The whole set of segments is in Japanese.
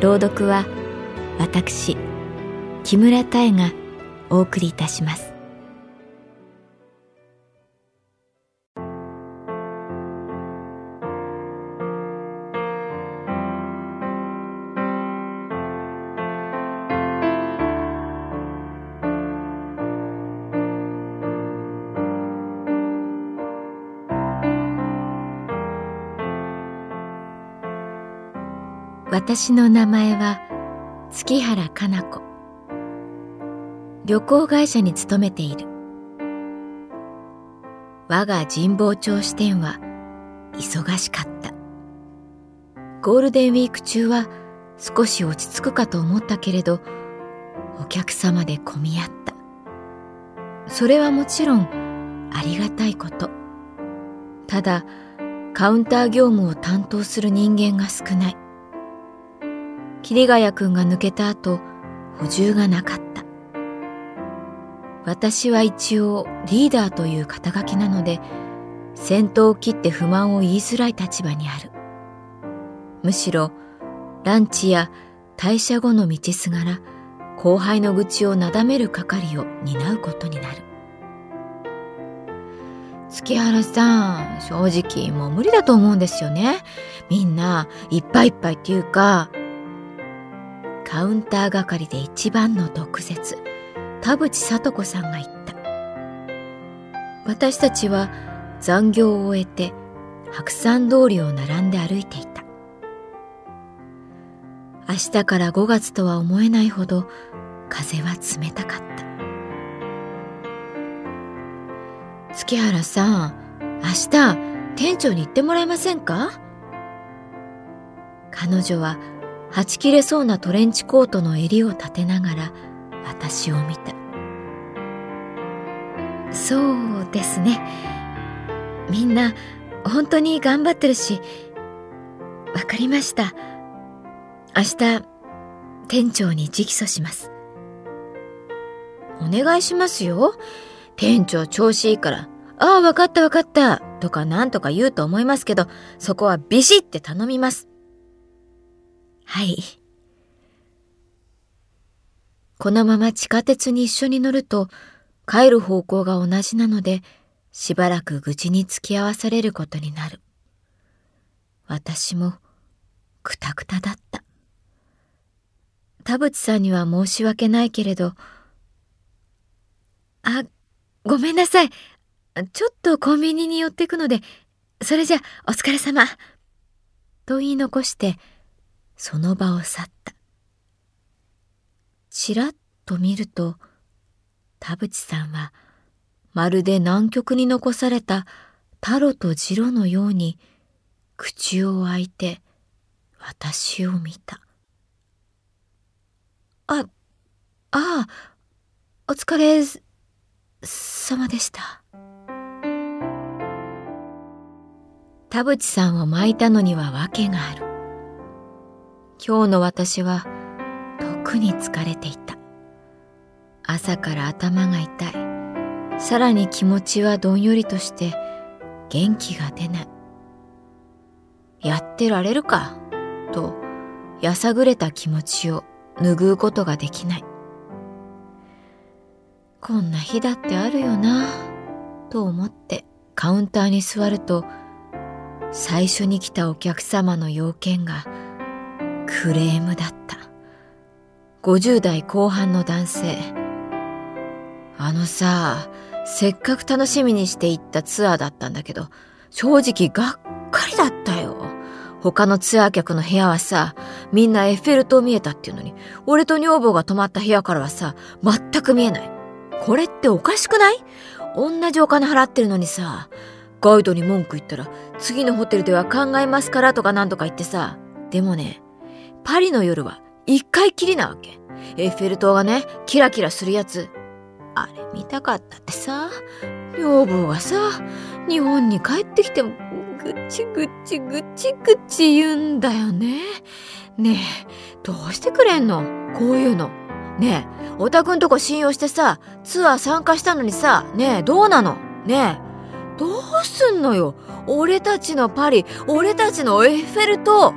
朗読は私木村多江がお送りいたします。私の名前は月原かな子。旅行会社に勤めている。我が神保町支店は忙しかった。ゴールデンウィーク中は少し落ち着くかと思ったけれどお客様で混み合った。それはもちろんありがたいこと。ただカウンター業務を担当する人間が少ない。桐ヶ谷君が抜けた後補充がなかった。私は一応リーダーという肩書きなので先頭を切って不満を言いづらい立場にある。むしろランチや退社後の道すがら後輩の愚痴をなだめる係を担うことになる。月原さん正直もう無理だと思うんですよね。みんないっぱいいっぱいっていうかカウンター係で一番の毒舌田淵聡子さんが言った。私たちは残業を終えて白山通りを並んで歩いていた。明日から5月とは思えないほど風は冷たかった。月原さん明日店長に行ってもらえませんか？彼女ははち切れそうなトレンチコートの襟を立てながら私を見た。そうですね。みんな本当に頑張ってるしわかりました。明日店長に直訴します。お願いしますよ。店長調子いいからああわかったわかったとかなんとか言うと思いますけどそこはビシって頼みます。はい。このまま地下鉄に一緒に乗ると帰る方向が同じなのでしばらく愚痴に付き合わされることになる。私もくたくただった。田淵さんには申し訳ないけれど、あ、ごめんなさい。ちょっとコンビニに寄ってくので、それじゃお疲れ様。と言い残して、その場を去った。ちらっと見ると、田淵さんは、まるで南極に残されたタロとジロのように、口を開いて、私を見た。あ、ああ、お疲れ様でした。田淵さんを巻いたのには訳がある。今日の私は特に疲れていた。朝から頭が痛い。さらに気持ちはどんよりとして元気が出ない。やってられるか？とやさぐれた気持ちを拭うことができない。こんな日だってあるよな？と思ってカウンターに座ると最初に来たお客様の要件がクレームだった。50代後半の男性。あのさせっかく楽しみにして行ったツアーだったんだけど正直がっかりだったよ。他のツアー客の部屋はさみんなエッフェル塔見えたっていうのに俺と女房が泊まった部屋からはさ全く見えない。これっておかしくない？同じお金払ってるのにさガイドに文句言ったら次のホテルでは考えますからとかなんとか言ってさ。でもねパリの夜は一回きりなわけ。エッフェル塔がねキラキラするやつ。あれ見たかったってさ。女房がさ日本に帰ってきてもぐちぐちぐちぐち言うんだよね。ねえどうしてくれんの？こういうの。ねえおたくんとこ信用してさツアー参加したのにさねえどうなの？ねえどうすんのよ？俺たちのパリ、俺たちのエッフェル塔。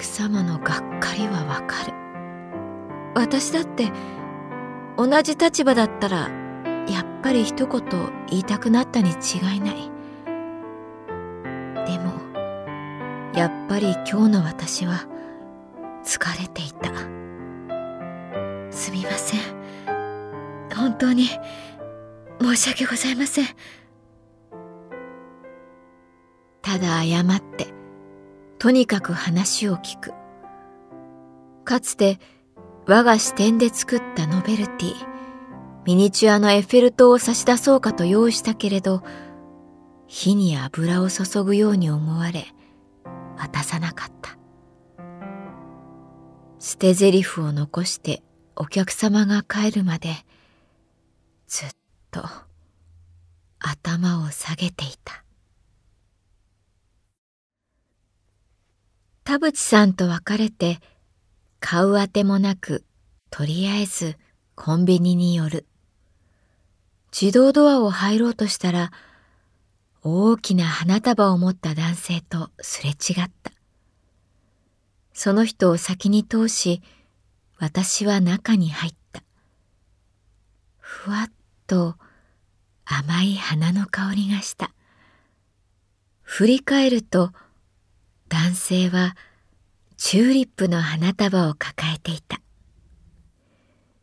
客様のがっかりはわかる。私だって同じ立場だったらやっぱり一言言いたくなったに違いない。でも、やっぱり今日の私は疲れていた。すみません。本当に申し訳ございません。ただ謝って、とにかく話を聞く。かつて我が視点で作ったノベルティ、ミニチュアのエッフェル塔を差し出そうかと用意したけれど、火に油を注ぐように思われ、渡さなかった。捨て台詞を残してお客様が帰るまで、ずっと頭を下げていた田淵さんと別れて買うあてもなくとりあえずコンビニに寄る。自動ドアを入ろうとしたら大きな花束を持った男性とすれ違った。その人を先に通し私は中に入った。ふわっと甘い花の香りがした。振り返ると男性はチューリップの花束を抱えていた。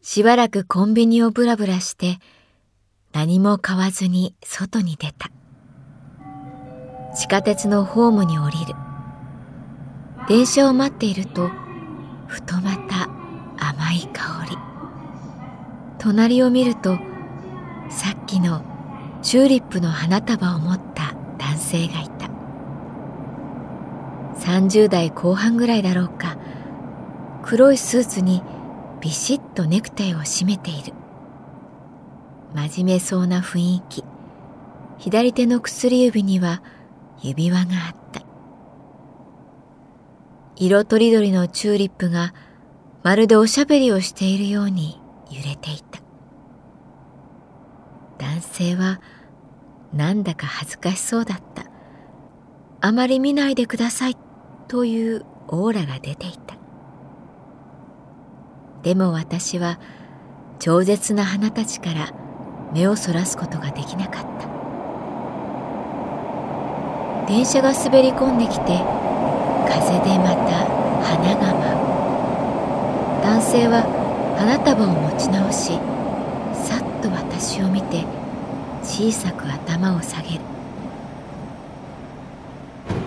しばらくコンビニをブラブラして何も買わずに外に出た。地下鉄のホームに降りる。電車を待っているとふとまた甘い香り。隣を見るとさっきのチューリップの花束を持った男性がいた30代後半ぐらいだろうか。黒いスーツにビシッとネクタイを締めている。真面目そうな雰囲気。左手の薬指には指輪があった。色とりどりのチューリップがまるでおしゃべりをしているように揺れていた。男性はなんだか恥ずかしそうだった。あまり見ないでくださいというオーラが出ていた。でも私は超絶な花たちから目をそらすことができなかった。電車が滑り込んできて風でまた花が舞う。男性は花束を持ち直しさっと私を見て小さく頭を下げる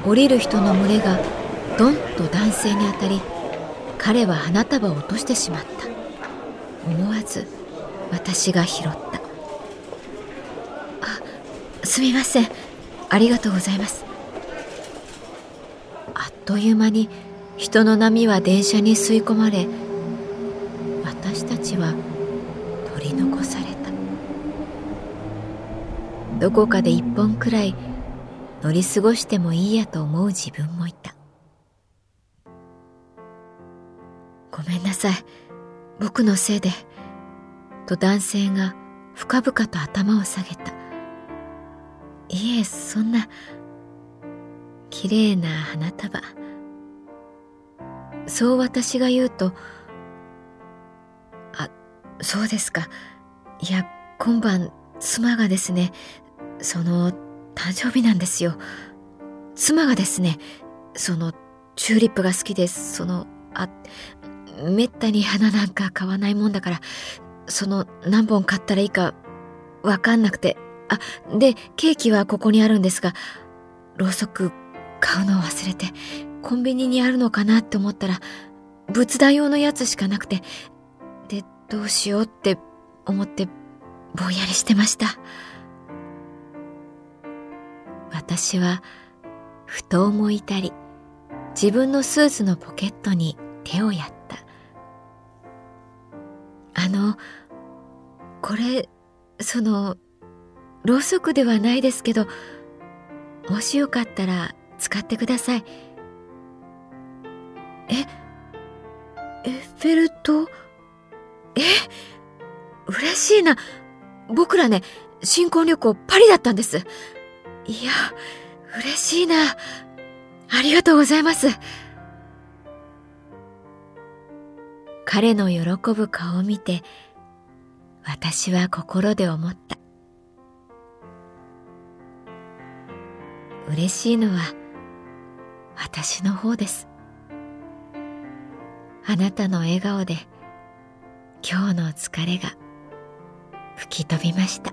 降りる人の群れがドンと男性に当たり彼は花束を落としてしまった。思わず私が拾った。あすみません。ありがとうございます。あっという間に人の波は電車に吸い込まれ私たちは取り残された。どこかで一本くらい乗り過ごしてもいいやと思う自分もいた。さい。僕のせいで。と男性が深々と頭を下げた。いえそんな綺麗な花束。そう私が言うとあそうですか。いや今晩妻がですねその誕生日なんですよ。妻がですねそのチューリップが好きですそのあめったに花なんか買わないもんだからその何本買ったらいいかわかんなくて。あでケーキはここにあるんですがろうそく買うのを忘れてコンビニにあるのかなって思ったら仏壇用のやつしかなくてでどうしようって思ってぼんやりしてました。私はふと思いたり自分のスーツのポケットに手をやった。のこれそのろうそくではないですけどもしよかったら使ってください。えエッフェル塔？え？嬉しいな。僕らね新婚旅行パリだったんです。いや嬉しいな。ありがとうございます。彼の喜ぶ顔を見て私は心で思った。嬉しいのは私の方です。あなたの笑顔で今日の疲れが吹き飛びました。